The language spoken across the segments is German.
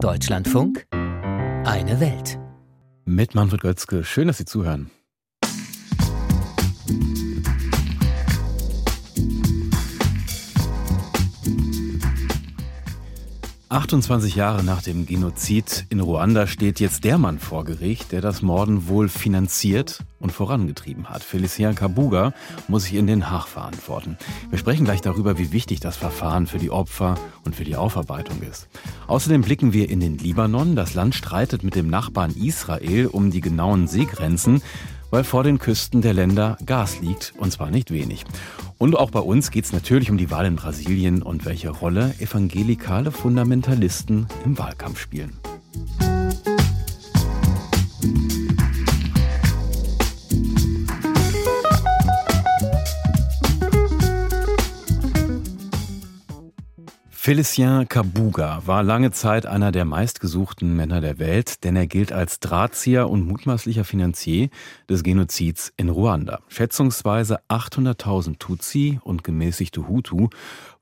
Deutschlandfunk, eine Welt. Mit Manfred Götzke. Schön, dass Sie zuhören. 28 Jahre nach dem Genozid in Ruanda steht jetzt der Mann vor Gericht, der das Morden wohl finanziert und vorangetrieben hat. Felicien Kabuga muss sich in Den Haag verantworten. Wir sprechen gleich darüber, wie wichtig das Verfahren für die Opfer und für die Aufarbeitung ist. Außerdem blicken wir in den Libanon. Das Land streitet mit dem Nachbarn Israel um die genauen Seegrenzen weil vor den Küsten der Länder Gas liegt, und zwar nicht wenig. Und auch bei uns geht es natürlich um die Wahl in Brasilien und welche Rolle evangelikale Fundamentalisten im Wahlkampf spielen. Felicien Kabuga war lange Zeit einer der meistgesuchten Männer der Welt, denn er gilt als Drahtzieher und mutmaßlicher Finanzier des Genozids in Ruanda. Schätzungsweise 800.000 Tutsi und gemäßigte Hutu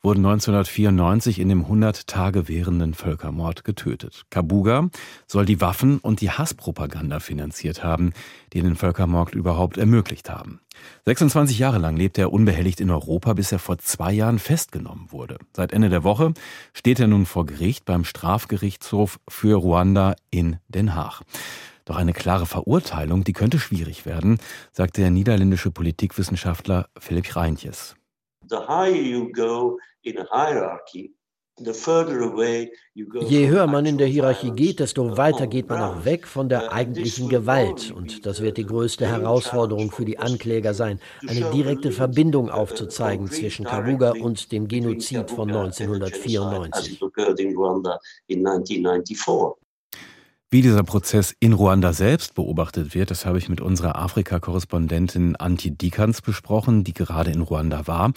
wurden 1994 in dem 100 Tage währenden Völkermord getötet. Kabuga soll die Waffen und die Hasspropaganda finanziert haben, die den Völkermord überhaupt ermöglicht haben. 26 Jahre lang lebte er unbehelligt in Europa, bis er vor zwei Jahren festgenommen wurde. Seit Ende der Woche steht er nun vor Gericht beim Strafgerichtshof für Ruanda in Den Haag. Doch eine klare Verurteilung, die könnte schwierig werden, sagte der niederländische Politikwissenschaftler Philipp Reintjes. The higher you go Je höher man in der Hierarchie geht, desto weiter geht man auch weg von der eigentlichen Gewalt. Und das wird die größte Herausforderung für die Ankläger sein, eine direkte Verbindung aufzuzeigen zwischen Kabuga und dem Genozid von 1994. Wie dieser Prozess in Ruanda selbst beobachtet wird, das habe ich mit unserer Afrika-Korrespondentin Anti Dikans besprochen, die gerade in Ruanda war.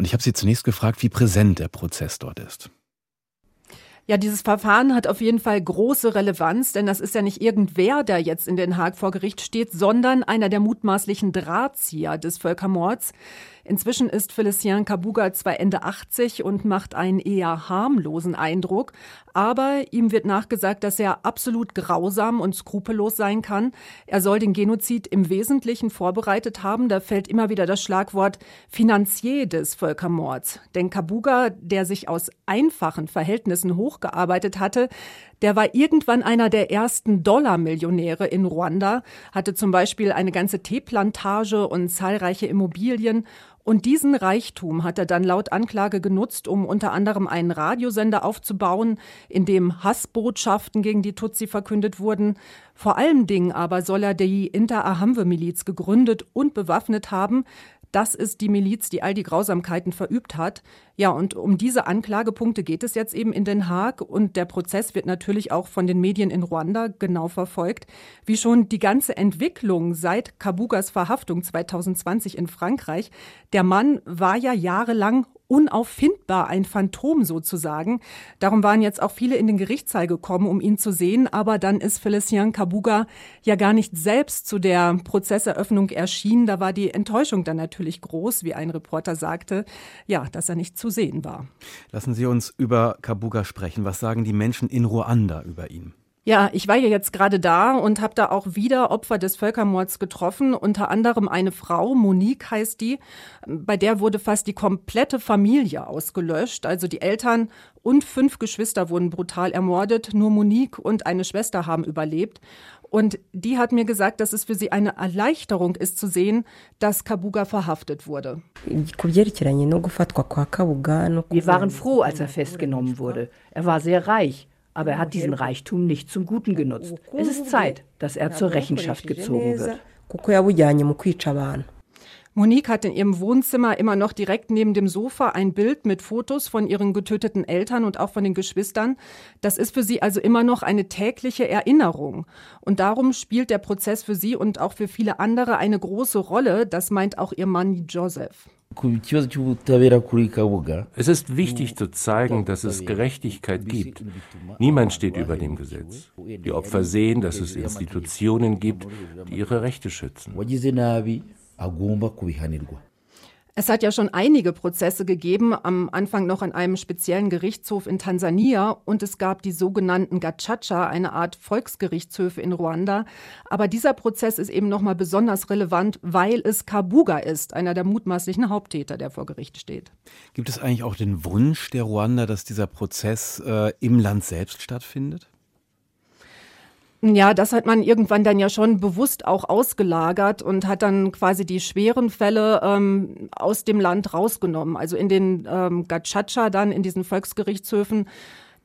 Und ich habe sie zunächst gefragt, wie präsent der Prozess dort ist. Ja, dieses Verfahren hat auf jeden Fall große Relevanz, denn das ist ja nicht irgendwer, der jetzt in Den Haag vor Gericht steht, sondern einer der mutmaßlichen Drahtzieher des Völkermords. Inzwischen ist Felicien Kabuga zwar Ende 80 und macht einen eher harmlosen Eindruck, aber ihm wird nachgesagt, dass er absolut grausam und skrupellos sein kann. Er soll den Genozid im Wesentlichen vorbereitet haben. Da fällt immer wieder das Schlagwort Finanzier des Völkermords. Denn Kabuga, der sich aus einfachen Verhältnissen hochgearbeitet hatte, der war irgendwann einer der ersten Dollarmillionäre in Ruanda, hatte zum Beispiel eine ganze Teeplantage und zahlreiche Immobilien und diesen Reichtum hat er dann laut Anklage genutzt, um unter anderem einen Radiosender aufzubauen, in dem Hassbotschaften gegen die Tutsi verkündet wurden. Vor allen Dingen aber soll er die Inter-Ahamwe-Miliz gegründet und bewaffnet haben. Das ist die Miliz, die all die Grausamkeiten verübt hat. Ja, und um diese Anklagepunkte geht es jetzt eben in Den Haag und der Prozess wird natürlich auch von den Medien in Ruanda genau verfolgt. Wie schon die ganze Entwicklung seit Kabugas Verhaftung 2020 in Frankreich. Der Mann war ja jahrelang unauffindbar, ein Phantom sozusagen. Darum waren jetzt auch viele in den Gerichtssaal gekommen, um ihn zu sehen. Aber dann ist Felicien Kabuga ja gar nicht selbst zu der Prozesseröffnung erschienen. Da war die Enttäuschung dann natürlich groß, wie ein Reporter sagte, ja, dass er nicht zu sehen war. Lassen Sie uns über Kabuga sprechen. Was sagen die Menschen in Ruanda über ihn? Ja, ich war ja jetzt gerade da und habe da auch wieder Opfer des Völkermords getroffen, unter anderem eine Frau, Monique heißt die, bei der wurde fast die komplette Familie ausgelöscht, also die Eltern und fünf Geschwister wurden brutal ermordet, nur Monique und eine Schwester haben überlebt. Und die hat mir gesagt, dass es für sie eine Erleichterung ist zu sehen, dass Kabuga verhaftet wurde. Wir waren froh, als er festgenommen wurde. Er war sehr reich aber er hat diesen Reichtum nicht zum Guten genutzt. Es ist Zeit, dass er zur Rechenschaft gezogen wird. Monique hat in ihrem Wohnzimmer immer noch direkt neben dem Sofa ein Bild mit Fotos von ihren getöteten Eltern und auch von den Geschwistern. Das ist für sie also immer noch eine tägliche Erinnerung. Und darum spielt der Prozess für sie und auch für viele andere eine große Rolle. Das meint auch ihr Mann Joseph. Es ist wichtig zu zeigen, dass es Gerechtigkeit gibt. Niemand steht über dem Gesetz. Die Opfer sehen, dass es Institutionen gibt, die ihre Rechte schützen. Es hat ja schon einige Prozesse gegeben, am Anfang noch an einem speziellen Gerichtshof in Tansania und es gab die sogenannten Gacaca, eine Art Volksgerichtshöfe in Ruanda. Aber dieser Prozess ist eben nochmal besonders relevant, weil es Kabuga ist, einer der mutmaßlichen Haupttäter, der vor Gericht steht. Gibt es eigentlich auch den Wunsch der Ruanda, dass dieser Prozess äh, im Land selbst stattfindet? Ja, das hat man irgendwann dann ja schon bewusst auch ausgelagert und hat dann quasi die schweren Fälle ähm, aus dem Land rausgenommen. Also in den ähm, Gacaca dann, in diesen Volksgerichtshöfen,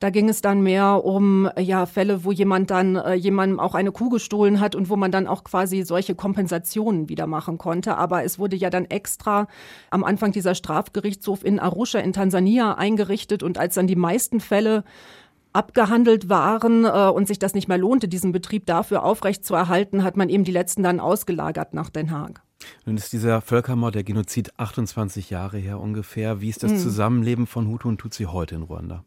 da ging es dann mehr um ja Fälle, wo jemand dann äh, jemandem auch eine Kuh gestohlen hat und wo man dann auch quasi solche Kompensationen wieder machen konnte. Aber es wurde ja dann extra am Anfang dieser Strafgerichtshof in Arusha in Tansania eingerichtet und als dann die meisten Fälle abgehandelt waren äh, und sich das nicht mehr lohnte, diesen Betrieb dafür aufrechtzuerhalten, hat man eben die letzten dann ausgelagert nach Den Haag. Nun ist dieser Völkermord, der Genozid 28 Jahre her ungefähr. Wie ist das hm. Zusammenleben von Hutu und Tutsi heute in Ruanda?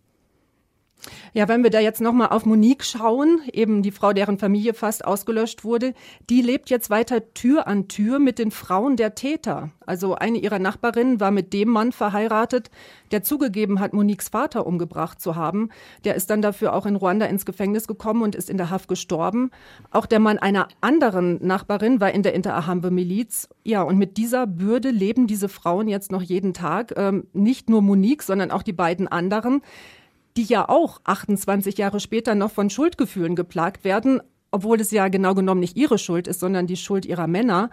Ja, wenn wir da jetzt nochmal auf Monique schauen, eben die Frau, deren Familie fast ausgelöscht wurde, die lebt jetzt weiter Tür an Tür mit den Frauen der Täter. Also eine ihrer Nachbarinnen war mit dem Mann verheiratet, der zugegeben hat, Moniques Vater umgebracht zu haben. Der ist dann dafür auch in Ruanda ins Gefängnis gekommen und ist in der Haft gestorben. Auch der Mann einer anderen Nachbarin war in der Interahamwe-Miliz. Ja, und mit dieser Bürde leben diese Frauen jetzt noch jeden Tag. Ähm, nicht nur Monique, sondern auch die beiden anderen die ja auch 28 Jahre später noch von Schuldgefühlen geplagt werden, obwohl es ja genau genommen nicht ihre Schuld ist, sondern die Schuld ihrer Männer.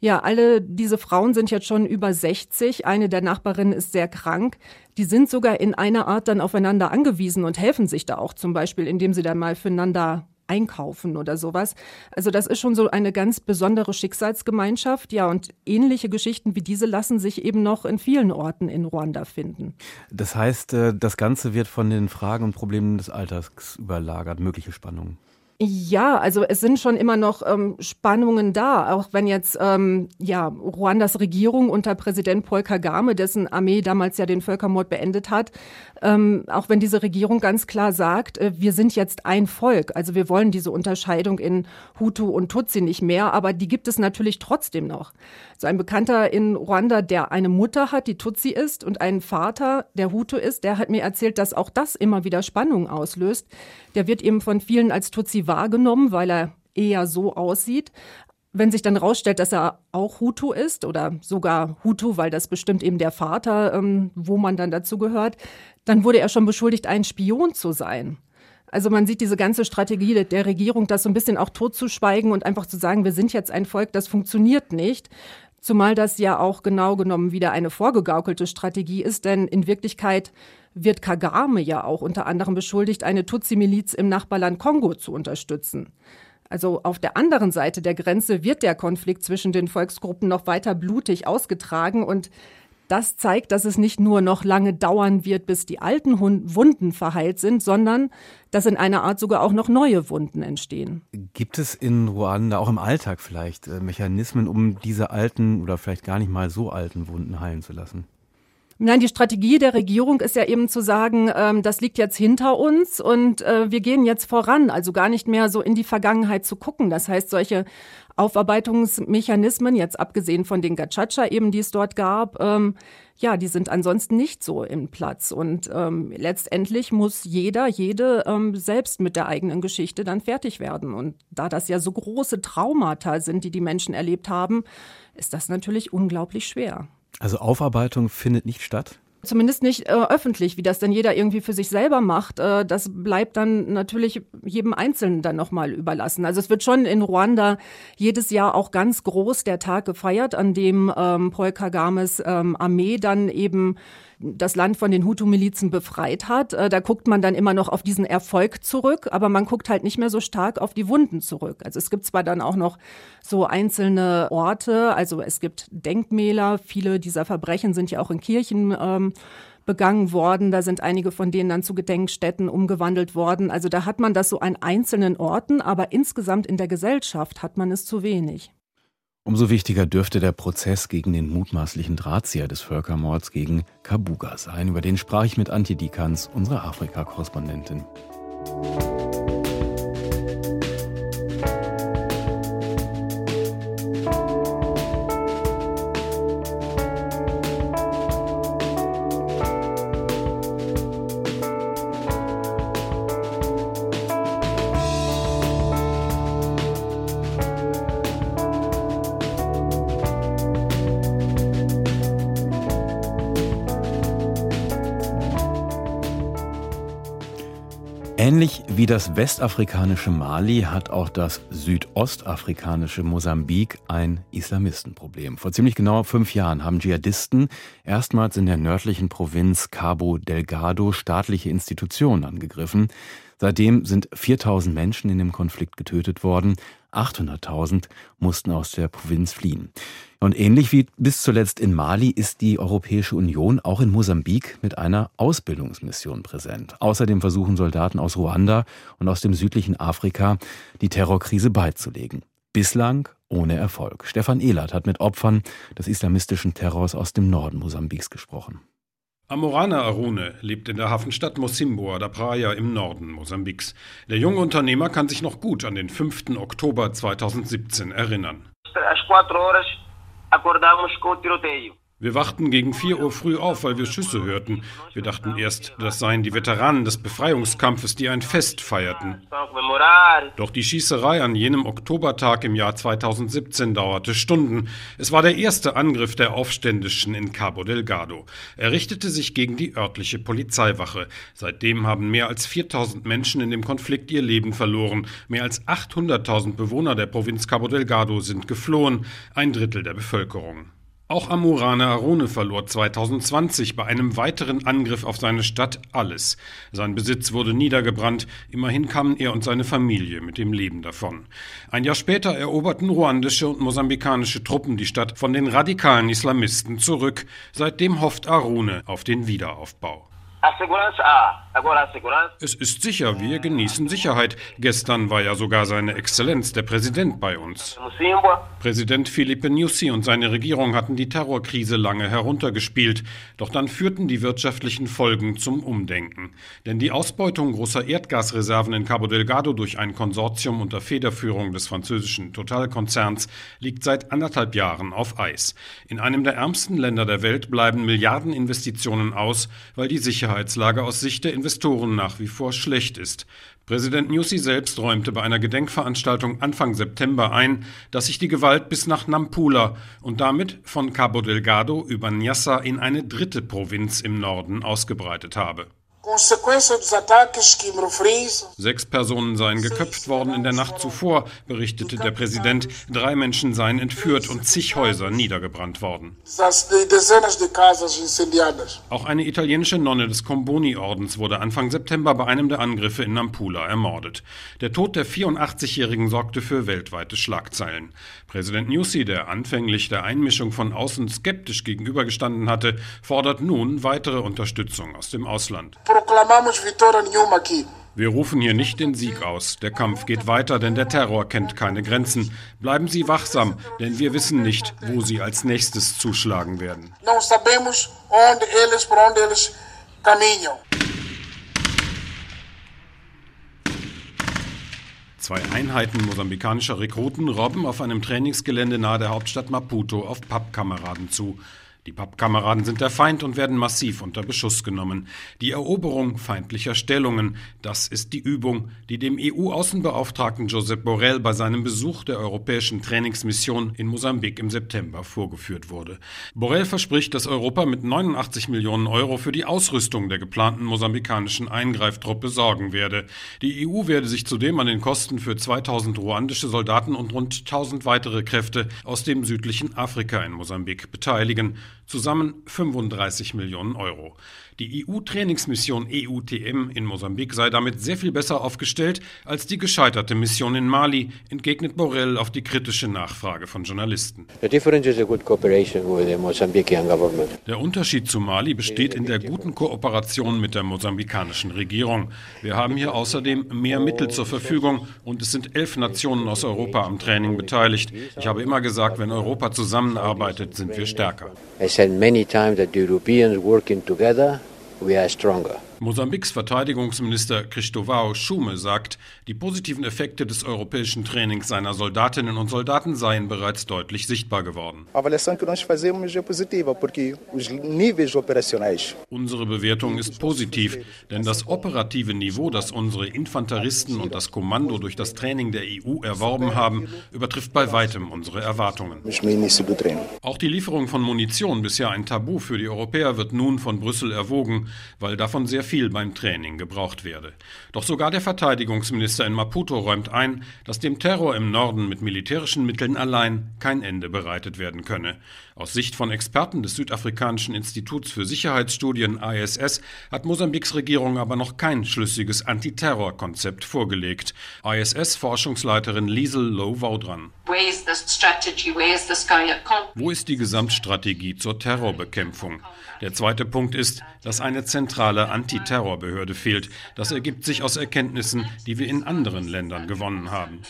Ja, alle diese Frauen sind jetzt schon über 60. Eine der Nachbarinnen ist sehr krank. Die sind sogar in einer Art dann aufeinander angewiesen und helfen sich da auch zum Beispiel, indem sie dann mal füreinander einkaufen oder sowas. Also das ist schon so eine ganz besondere Schicksalsgemeinschaft. Ja, und ähnliche Geschichten wie diese lassen sich eben noch in vielen Orten in Ruanda finden. Das heißt, äh, das Ganze wird von den Fragen und Problemen des Alltags überlagert, mögliche Spannungen. Ja, also es sind schon immer noch ähm, Spannungen da, auch wenn jetzt ähm, ja Ruandas Regierung unter Präsident Paul Kagame, dessen Armee damals ja den Völkermord beendet hat, ähm, auch wenn diese Regierung ganz klar sagt, äh, wir sind jetzt ein Volk, also wir wollen diese Unterscheidung in Hutu und Tutsi nicht mehr, aber die gibt es natürlich trotzdem noch. So ein Bekannter in Ruanda, der eine Mutter hat, die Tutsi ist, und einen Vater, der Hutu ist, der hat mir erzählt, dass auch das immer wieder Spannungen auslöst. Der wird eben von vielen als Tutsi wahrgenommen, weil er eher so aussieht. Wenn sich dann rausstellt, dass er auch Hutu ist oder sogar Hutu, weil das bestimmt eben der Vater, ähm, wo man dann dazu gehört, dann wurde er schon beschuldigt, ein Spion zu sein. Also man sieht diese ganze Strategie der Regierung, das so ein bisschen auch totzuschweigen und einfach zu sagen, wir sind jetzt ein Volk, das funktioniert nicht. Zumal das ja auch genau genommen wieder eine vorgegaukelte Strategie ist, denn in Wirklichkeit wird Kagame ja auch unter anderem beschuldigt, eine Tutsi-Miliz im Nachbarland Kongo zu unterstützen. Also auf der anderen Seite der Grenze wird der Konflikt zwischen den Volksgruppen noch weiter blutig ausgetragen und das zeigt, dass es nicht nur noch lange dauern wird, bis die alten Wunden verheilt sind, sondern dass in einer Art sogar auch noch neue Wunden entstehen. Gibt es in Ruanda auch im Alltag vielleicht äh, Mechanismen, um diese alten oder vielleicht gar nicht mal so alten Wunden heilen zu lassen? Nein, die Strategie der Regierung ist ja eben zu sagen, ähm, das liegt jetzt hinter uns und äh, wir gehen jetzt voran, also gar nicht mehr so in die Vergangenheit zu gucken. Das heißt, solche Aufarbeitungsmechanismen, jetzt abgesehen von den Gachacha eben, die es dort gab, ähm, ja, die sind ansonsten nicht so im Platz. Und ähm, letztendlich muss jeder, jede ähm, selbst mit der eigenen Geschichte dann fertig werden. Und da das ja so große Traumata sind, die die Menschen erlebt haben, ist das natürlich unglaublich schwer. Also Aufarbeitung findet nicht statt? Zumindest nicht äh, öffentlich, wie das dann jeder irgendwie für sich selber macht. Äh, das bleibt dann natürlich jedem Einzelnen dann nochmal überlassen. Also es wird schon in Ruanda jedes Jahr auch ganz groß der Tag gefeiert, an dem ähm, Paul Kagames ähm, Armee dann eben das Land von den Hutu-Milizen befreit hat. Äh, da guckt man dann immer noch auf diesen Erfolg zurück, aber man guckt halt nicht mehr so stark auf die Wunden zurück. Also es gibt zwar dann auch noch so einzelne Orte, also es gibt Denkmäler, viele dieser Verbrechen sind ja auch in Kirchen ähm, begangen worden. Da sind einige von denen dann zu Gedenkstätten umgewandelt worden. Also da hat man das so an einzelnen Orten, aber insgesamt in der Gesellschaft hat man es zu wenig. Umso wichtiger dürfte der Prozess gegen den mutmaßlichen Drahtzieher des Völkermords gegen Kabuga sein. Über den sprach ich mit Antje Dikans, unserer Afrika-Korrespondentin. Das westafrikanische Mali hat auch das südostafrikanische Mosambik ein Islamistenproblem. Vor ziemlich genau fünf Jahren haben Dschihadisten erstmals in der nördlichen Provinz Cabo Delgado staatliche Institutionen angegriffen. Seitdem sind 4000 Menschen in dem Konflikt getötet worden. 800.000 mussten aus der Provinz fliehen. Und ähnlich wie bis zuletzt in Mali ist die Europäische Union auch in Mosambik mit einer Ausbildungsmission präsent. Außerdem versuchen Soldaten aus Ruanda und aus dem südlichen Afrika die Terrorkrise beizulegen. Bislang ohne Erfolg. Stefan Ehlert hat mit Opfern des islamistischen Terrors aus dem Norden Mosambiks gesprochen. Amorana Arune lebt in der Hafenstadt Mosimboa da Praia im Norden Mosambiks. Der junge Unternehmer kann sich noch gut an den 5. Oktober 2017 erinnern. Wir wachten gegen 4 Uhr früh auf, weil wir Schüsse hörten. Wir dachten erst, das seien die Veteranen des Befreiungskampfes, die ein Fest feierten. Doch die Schießerei an jenem Oktobertag im Jahr 2017 dauerte Stunden. Es war der erste Angriff der Aufständischen in Cabo Delgado. Er richtete sich gegen die örtliche Polizeiwache. Seitdem haben mehr als 4000 Menschen in dem Konflikt ihr Leben verloren. Mehr als 800.000 Bewohner der Provinz Cabo Delgado sind geflohen, ein Drittel der Bevölkerung. Auch Amurane Arone verlor 2020 bei einem weiteren Angriff auf seine Stadt alles. Sein Besitz wurde niedergebrannt, immerhin kamen er und seine Familie mit dem Leben davon. Ein Jahr später eroberten ruandische und mosambikanische Truppen die Stadt von den radikalen Islamisten zurück. Seitdem hofft Arune auf den Wiederaufbau. Es ist sicher, wir genießen Sicherheit. Gestern war ja sogar seine Exzellenz, der Präsident, bei uns. Präsident Philippe Nyusi und seine Regierung hatten die Terrorkrise lange heruntergespielt. Doch dann führten die wirtschaftlichen Folgen zum Umdenken. Denn die Ausbeutung großer Erdgasreserven in Cabo Delgado durch ein Konsortium unter Federführung des französischen Totalkonzerns liegt seit anderthalb Jahren auf Eis. In einem der ärmsten Länder der Welt bleiben Milliardeninvestitionen aus, weil die Sicherheit Sicherheitslage aus Sicht der Investoren nach wie vor schlecht ist. Präsident Nyusi selbst räumte bei einer Gedenkveranstaltung Anfang September ein, dass sich die Gewalt bis nach Nampula und damit von Cabo Delgado über Nyassa in eine dritte Provinz im Norden ausgebreitet habe. Sechs Personen seien geköpft worden in der Nacht zuvor, berichtete der Präsident. Drei Menschen seien entführt und zig Häuser niedergebrannt worden. Auch eine italienische Nonne des Comboni-Ordens wurde Anfang September bei einem der Angriffe in Nampula ermordet. Der Tod der 84-Jährigen sorgte für weltweite Schlagzeilen. Präsident Nyusi, der anfänglich der Einmischung von außen skeptisch gegenübergestanden hatte, fordert nun weitere Unterstützung aus dem Ausland. Wir rufen hier nicht den Sieg aus. Der Kampf geht weiter, denn der Terror kennt keine Grenzen. Bleiben Sie wachsam, denn wir wissen nicht, wo Sie als nächstes zuschlagen werden. Zwei Einheiten mosambikanischer Rekruten robben auf einem Trainingsgelände nahe der Hauptstadt Maputo auf Pappkameraden zu. Die Pappkameraden sind der Feind und werden massiv unter Beschuss genommen. Die Eroberung feindlicher Stellungen, das ist die Übung, die dem EU-Außenbeauftragten Josep Borrell bei seinem Besuch der europäischen Trainingsmission in Mosambik im September vorgeführt wurde. Borrell verspricht, dass Europa mit 89 Millionen Euro für die Ausrüstung der geplanten mosambikanischen Eingreiftruppe sorgen werde. Die EU werde sich zudem an den Kosten für 2000 ruandische Soldaten und rund 1000 weitere Kräfte aus dem südlichen Afrika in Mosambik beteiligen zusammen 35 Millionen Euro. Die EU-Trainingsmission EUTM in Mosambik sei damit sehr viel besser aufgestellt als die gescheiterte Mission in Mali, entgegnet Borrell auf die kritische Nachfrage von Journalisten. Der Unterschied zu Mali besteht in der guten Kooperation mit der mosambikanischen Regierung. Wir haben hier außerdem mehr Mittel zur Verfügung und es sind elf Nationen aus Europa am Training beteiligt. Ich habe immer gesagt, wenn Europa zusammenarbeitet, sind wir stärker. Said many times that the Europeans working together we are stronger. Mosambiks Verteidigungsminister Cristovao Schume sagt, die positiven Effekte des europäischen Trainings seiner Soldatinnen und Soldaten seien bereits deutlich sichtbar geworden. Unsere Bewertung ist positiv, denn das operative Niveau, das unsere Infanteristen und das Kommando durch das Training der EU erworben haben, übertrifft bei weitem unsere Erwartungen. Auch die Lieferung von Munition, bisher ein Tabu für die Europäer, wird nun von Brüssel erwogen, weil davon sehr viel beim Training gebraucht werde. Doch sogar der Verteidigungsminister in Maputo räumt ein, dass dem Terror im Norden mit militärischen Mitteln allein kein Ende bereitet werden könne. Aus Sicht von Experten des Südafrikanischen Instituts für Sicherheitsstudien ISS hat Mosambiks Regierung aber noch kein schlüssiges Antiterrorkonzept vorgelegt. ISS-Forschungsleiterin Liesel Low-Vaudran. Wo ist die Gesamtstrategie zur Terrorbekämpfung? Der zweite Punkt ist, dass eine zentrale Antiterrorbehörde fehlt. Das ergibt sich aus Erkenntnissen, die wir in anderen Ländern gewonnen haben.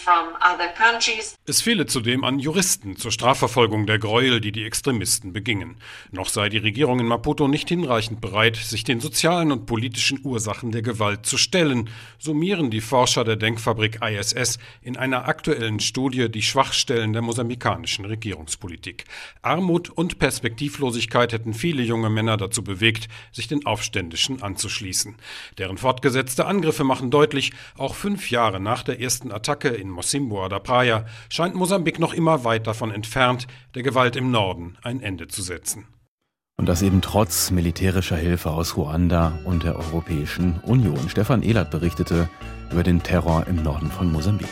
Es fehle zudem an Juristen zur Strafverfolgung der Gräuel, die die Extremisten begingen. Noch sei die Regierung in Maputo nicht hinreichend bereit, sich den sozialen und politischen Ursachen der Gewalt zu stellen, summieren die Forscher der Denkfabrik ISS in einer aktuellen Studie die Schwachstellen der mosambikanischen Regierungspolitik. Armut und Perspektivlosigkeit hätten viele junge Männer dazu bewegt, sich den Aufständischen anzuschließen. Deren fortgesetzte Angriffe machen deutlich, auch fünf Jahre nach der ersten Attacke in Mosimboa da Praia scheint Mosambik noch immer weit davon entfernt, der Gewalt im Norden ein Ende zu setzen. Und das eben trotz militärischer Hilfe aus Ruanda und der Europäischen Union. Stefan Ehlert berichtete über den Terror im Norden von Mosambik.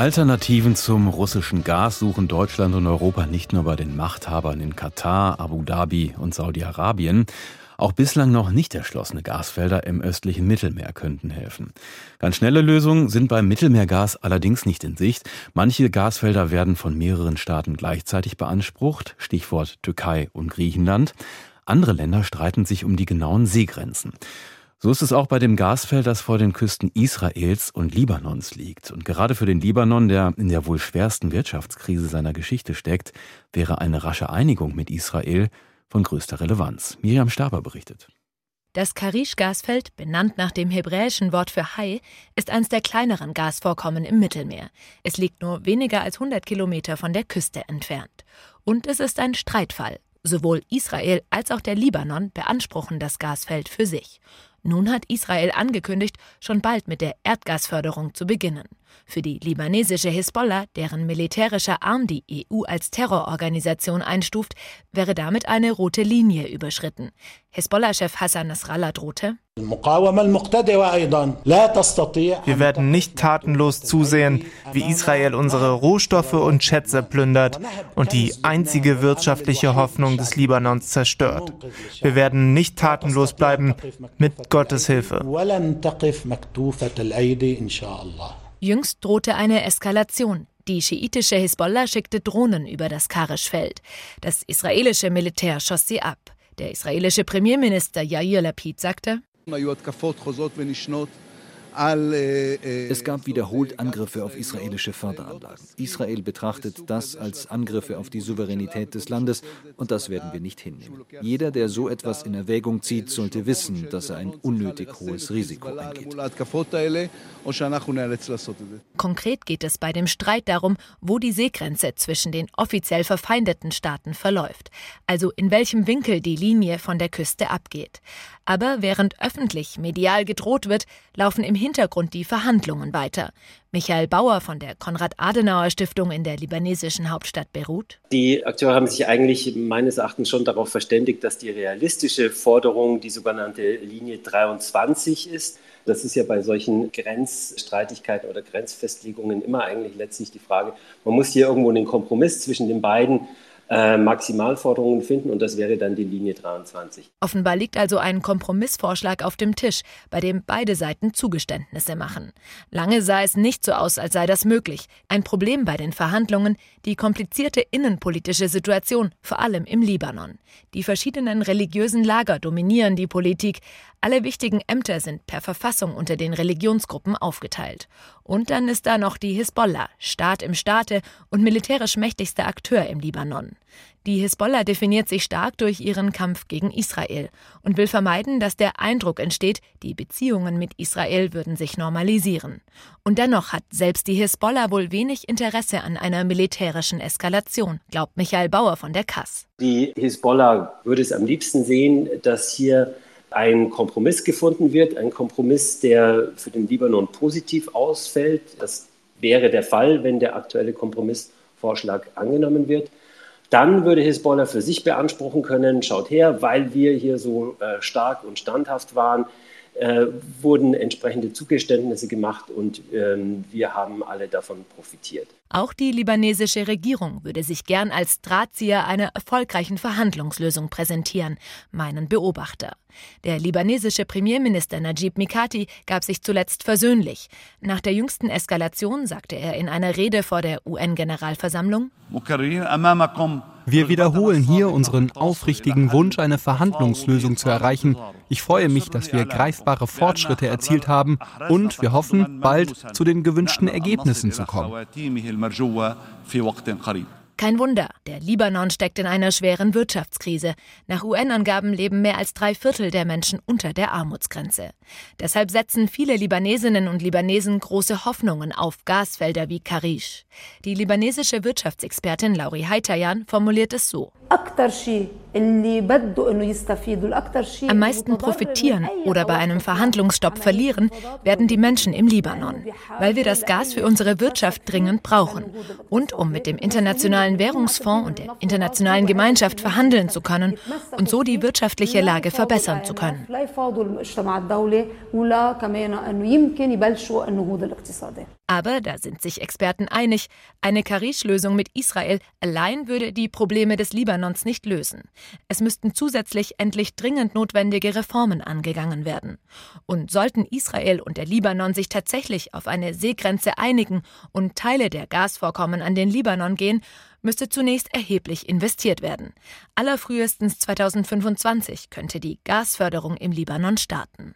Alternativen zum russischen Gas suchen Deutschland und Europa nicht nur bei den Machthabern in Katar, Abu Dhabi und Saudi-Arabien. Auch bislang noch nicht erschlossene Gasfelder im östlichen Mittelmeer könnten helfen. Ganz schnelle Lösungen sind beim Mittelmeergas allerdings nicht in Sicht. Manche Gasfelder werden von mehreren Staaten gleichzeitig beansprucht, Stichwort Türkei und Griechenland. Andere Länder streiten sich um die genauen Seegrenzen. So ist es auch bei dem Gasfeld, das vor den Küsten Israels und Libanons liegt. Und gerade für den Libanon, der in der wohl schwersten Wirtschaftskrise seiner Geschichte steckt, wäre eine rasche Einigung mit Israel von größter Relevanz. Miriam Staber berichtet. Das Karish-Gasfeld, benannt nach dem hebräischen Wort für Hai, ist eines der kleineren Gasvorkommen im Mittelmeer. Es liegt nur weniger als 100 Kilometer von der Küste entfernt. Und es ist ein Streitfall. Sowohl Israel als auch der Libanon beanspruchen das Gasfeld für sich. Nun hat Israel angekündigt, schon bald mit der Erdgasförderung zu beginnen. Für die libanesische Hisbollah, deren militärischer Arm die EU als Terrororganisation einstuft, wäre damit eine rote Linie überschritten. Hisbollah-Chef Hassan Nasrallah drohte. Wir werden nicht tatenlos zusehen, wie Israel unsere Rohstoffe und Schätze plündert und die einzige wirtschaftliche Hoffnung des Libanons zerstört. Wir werden nicht tatenlos bleiben, mit Gottes Hilfe. Jüngst drohte eine Eskalation. Die schiitische Hisbollah schickte Drohnen über das Karischfeld. Das israelische Militär schoss sie ab. Der israelische Premierminister Yair Lapid sagte, es gab wiederholt Angriffe auf israelische Förderanlagen. Israel betrachtet das als Angriffe auf die Souveränität des Landes und das werden wir nicht hinnehmen. Jeder, der so etwas in Erwägung zieht, sollte wissen, dass er ein unnötig hohes Risiko eingeht. Konkret geht es bei dem Streit darum, wo die Seegrenze zwischen den offiziell verfeindeten Staaten verläuft, also in welchem Winkel die Linie von der Küste abgeht. Aber während öffentlich medial gedroht wird, laufen im Hintergrund die Verhandlungen weiter. Michael Bauer von der Konrad-Adenauer-Stiftung in der libanesischen Hauptstadt Beirut. Die Akteure haben sich eigentlich meines Erachtens schon darauf verständigt, dass die realistische Forderung die sogenannte Linie 23 ist. Das ist ja bei solchen Grenzstreitigkeiten oder Grenzfestlegungen immer eigentlich letztlich die Frage, man muss hier irgendwo einen Kompromiss zwischen den beiden äh, Maximalforderungen finden und das wäre dann die Linie 23. Offenbar liegt also ein Kompromissvorschlag auf dem Tisch, bei dem beide Seiten Zugeständnisse machen. Lange sah es nicht so aus, als sei das möglich. Ein Problem bei den Verhandlungen, die komplizierte innenpolitische Situation, vor allem im Libanon. Die verschiedenen religiösen Lager dominieren die Politik. Alle wichtigen Ämter sind per Verfassung unter den Religionsgruppen aufgeteilt. Und dann ist da noch die Hisbollah, Staat im Staate und militärisch mächtigster Akteur im Libanon. Die Hisbollah definiert sich stark durch ihren Kampf gegen Israel und will vermeiden, dass der Eindruck entsteht, die Beziehungen mit Israel würden sich normalisieren. Und dennoch hat selbst die Hisbollah wohl wenig Interesse an einer militärischen Eskalation, glaubt Michael Bauer von der Kass. Die Hisbollah würde es am liebsten sehen, dass hier ein Kompromiss gefunden wird, ein Kompromiss, der für den Libanon positiv ausfällt. Das wäre der Fall, wenn der aktuelle Kompromissvorschlag angenommen wird. Dann würde Hisbollah für sich beanspruchen können, schaut her, weil wir hier so äh, stark und standhaft waren, äh, wurden entsprechende Zugeständnisse gemacht und ähm, wir haben alle davon profitiert. Auch die libanesische Regierung würde sich gern als Drahtzieher einer erfolgreichen Verhandlungslösung präsentieren, meinen Beobachter. Der libanesische Premierminister Najib Mikati gab sich zuletzt versöhnlich. Nach der jüngsten Eskalation sagte er in einer Rede vor der UN-Generalversammlung: wir wiederholen hier unseren aufrichtigen Wunsch, eine Verhandlungslösung zu erreichen. Ich freue mich, dass wir greifbare Fortschritte erzielt haben und wir hoffen, bald zu den gewünschten Ergebnissen zu kommen. Kein Wunder, der Libanon steckt in einer schweren Wirtschaftskrise. Nach UN-Angaben leben mehr als drei Viertel der Menschen unter der Armutsgrenze. Deshalb setzen viele Libanesinnen und Libanesen große Hoffnungen auf Gasfelder wie Karish. Die libanesische Wirtschaftsexpertin Lauri Haitayan formuliert es so. Am meisten profitieren oder bei einem Verhandlungsstopp verlieren werden die Menschen im Libanon, weil wir das Gas für unsere Wirtschaft dringend brauchen. und um mit dem Internationalen Währungsfonds und der internationalen Gemeinschaft verhandeln zu können und so die wirtschaftliche Lage verbessern zu können. Aber, da sind sich Experten einig, eine Karish-Lösung mit Israel allein würde die Probleme des Libanons nicht lösen. Es müssten zusätzlich endlich dringend notwendige Reformen angegangen werden. Und sollten Israel und der Libanon sich tatsächlich auf eine Seegrenze einigen und Teile der Gasvorkommen an den Libanon gehen, müsste zunächst erheblich investiert werden. Allerfrühestens 2025 könnte die Gasförderung im Libanon starten.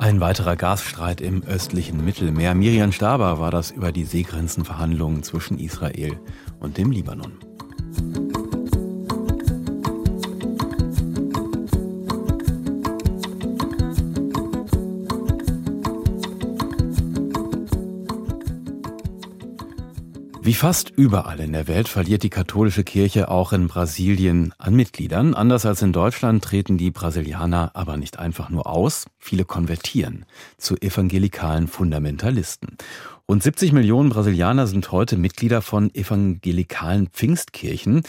Ein weiterer Gasstreit im östlichen Mittelmeer. Miriam Staber war das über die Seegrenzenverhandlungen zwischen Israel und dem Libanon. Wie fast überall in der Welt verliert die katholische Kirche auch in Brasilien an Mitgliedern. Anders als in Deutschland treten die Brasilianer aber nicht einfach nur aus, viele konvertieren zu evangelikalen Fundamentalisten. Rund 70 Millionen Brasilianer sind heute Mitglieder von evangelikalen Pfingstkirchen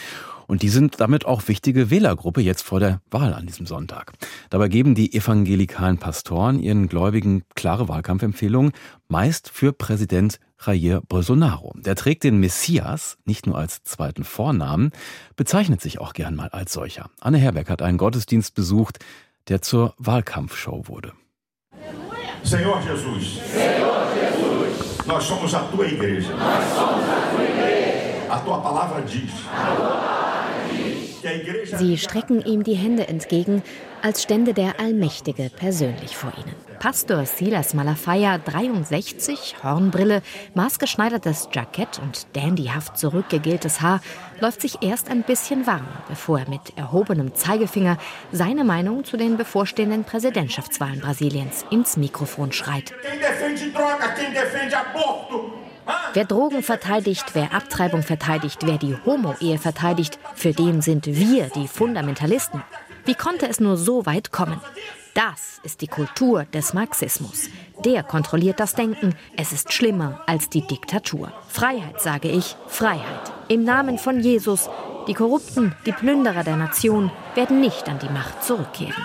und die sind damit auch wichtige Wählergruppe jetzt vor der Wahl an diesem Sonntag. Dabei geben die evangelikalen Pastoren ihren Gläubigen klare Wahlkampfempfehlungen, meist für Präsident Jair Bolsonaro. Der trägt den Messias nicht nur als zweiten Vornamen, bezeichnet sich auch gern mal als solcher. Anne Herberg hat einen Gottesdienst besucht, der zur Wahlkampfshow wurde. Senhor Jesus. Senhor Jesus. Nós somos a tua igreja. Nós somos a tua igreja. A tua palavra diz. A tua palavra Sie strecken ihm die Hände entgegen, als stände der Allmächtige persönlich vor ihnen. Pastor Silas Malafaya, 63, Hornbrille, maßgeschneidertes Jackett und dandyhaft zurückgegeltes Haar, läuft sich erst ein bisschen warm, bevor er mit erhobenem Zeigefinger seine Meinung zu den bevorstehenden Präsidentschaftswahlen Brasiliens ins Mikrofon schreit. Wer Drogen verteidigt, wer Abtreibung verteidigt, wer die Homo-Ehe verteidigt, für den sind wir die Fundamentalisten. Wie konnte es nur so weit kommen? Das ist die Kultur des Marxismus. Der kontrolliert das Denken. Es ist schlimmer als die Diktatur. Freiheit, sage ich, Freiheit. Im Namen von Jesus. Die Korrupten, die Plünderer der Nation werden nicht an die Macht zurückkehren.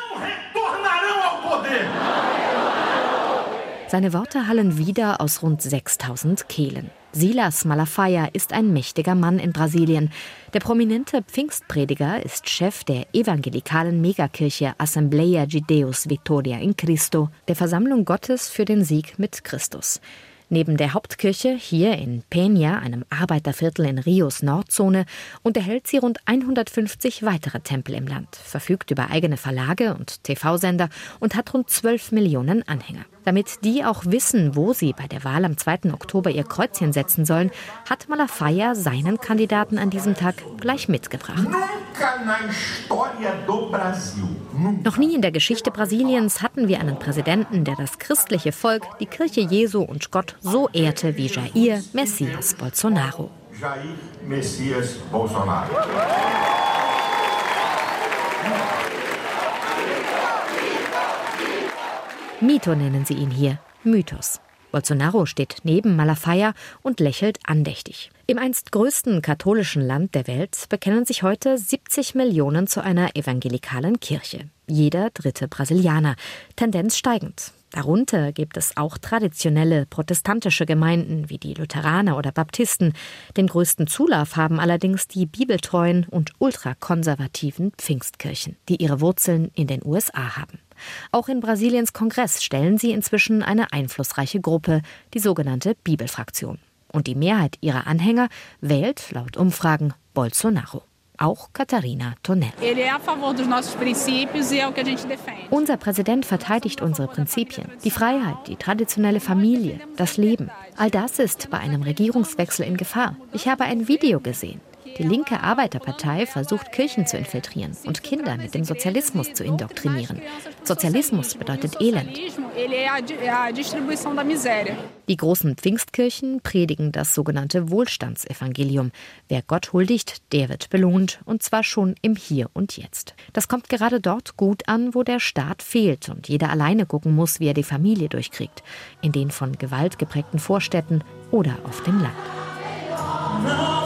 Seine Worte hallen wieder aus rund 6000 Kehlen. Silas Malafaia ist ein mächtiger Mann in Brasilien. Der prominente Pfingstprediger ist Chef der evangelikalen Megakirche Assembleia de Deus Victoria in Cristo, der Versammlung Gottes für den Sieg mit Christus. Neben der Hauptkirche hier in Peña, einem Arbeiterviertel in Rios Nordzone, unterhält sie rund 150 weitere Tempel im Land, verfügt über eigene Verlage und TV-Sender und hat rund 12 Millionen Anhänger. Damit die auch wissen, wo sie bei der Wahl am 2. Oktober ihr Kreuzchen setzen sollen, hat Malafaia seinen Kandidaten an diesem Tag gleich mitgebracht. Noch nie in der Geschichte Brasiliens hatten wir einen Präsidenten, der das christliche Volk, die Kirche Jesu und Gott so ehrte wie Jair Messias Bolsonaro. Jair Messias Bolsonaro. Mito nennen sie ihn hier, Mythos. Bolsonaro steht neben Malafaia und lächelt andächtig. Im einst größten katholischen Land der Welt bekennen sich heute 70 Millionen zu einer evangelikalen Kirche. Jeder dritte Brasilianer. Tendenz steigend. Darunter gibt es auch traditionelle protestantische Gemeinden wie die Lutheraner oder Baptisten. Den größten Zulauf haben allerdings die bibeltreuen und ultrakonservativen Pfingstkirchen, die ihre Wurzeln in den USA haben. Auch in Brasiliens Kongress stellen sie inzwischen eine einflussreiche Gruppe, die sogenannte Bibelfraktion. Und die Mehrheit ihrer Anhänger wählt laut Umfragen Bolsonaro. Auch Katharina Tonell. E Unser Präsident verteidigt unsere Prinzipien. Die Freiheit, die traditionelle Familie, das Leben. All das ist bei einem Regierungswechsel in Gefahr. Ich habe ein Video gesehen. Die linke Arbeiterpartei versucht, Kirchen zu infiltrieren und Kinder mit dem Sozialismus zu indoktrinieren. Sozialismus bedeutet Elend. Die großen Pfingstkirchen predigen das sogenannte Wohlstandsevangelium. Wer Gott huldigt, der wird belohnt, und zwar schon im Hier und Jetzt. Das kommt gerade dort gut an, wo der Staat fehlt und jeder alleine gucken muss, wie er die Familie durchkriegt. In den von Gewalt geprägten Vorstädten oder auf dem Land.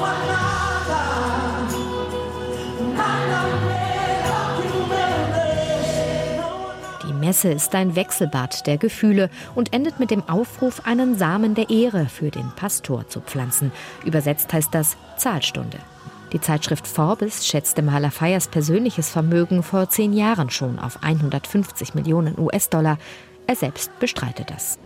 Messe ist ein Wechselbad der Gefühle und endet mit dem Aufruf, einen Samen der Ehre für den Pastor zu pflanzen. Übersetzt heißt das Zahlstunde. Die Zeitschrift Forbes schätzte Malafayas persönliches Vermögen vor zehn Jahren schon auf 150 Millionen US-Dollar. Er selbst bestreitet das.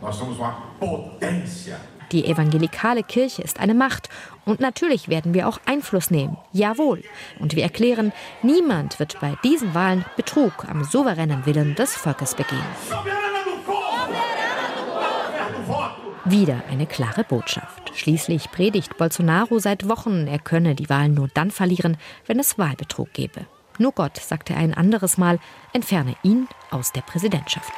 Die evangelikale Kirche ist eine Macht und natürlich werden wir auch Einfluss nehmen. Jawohl. Und wir erklären, niemand wird bei diesen Wahlen Betrug am souveränen Willen des Volkes begehen. Wieder eine klare Botschaft. Schließlich predigt Bolsonaro seit Wochen, er könne die Wahlen nur dann verlieren, wenn es Wahlbetrug gebe. Nur Gott, sagte er ein anderes Mal, entferne ihn aus der Präsidentschaft.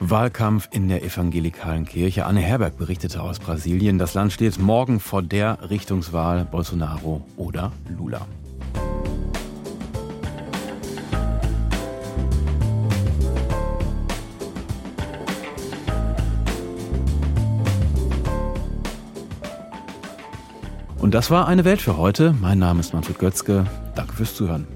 Wahlkampf in der evangelikalen Kirche. Anne Herberg berichtete aus Brasilien. Das Land steht morgen vor der Richtungswahl Bolsonaro oder Lula. Und das war eine Welt für heute. Mein Name ist Manfred Götzke. Danke fürs Zuhören.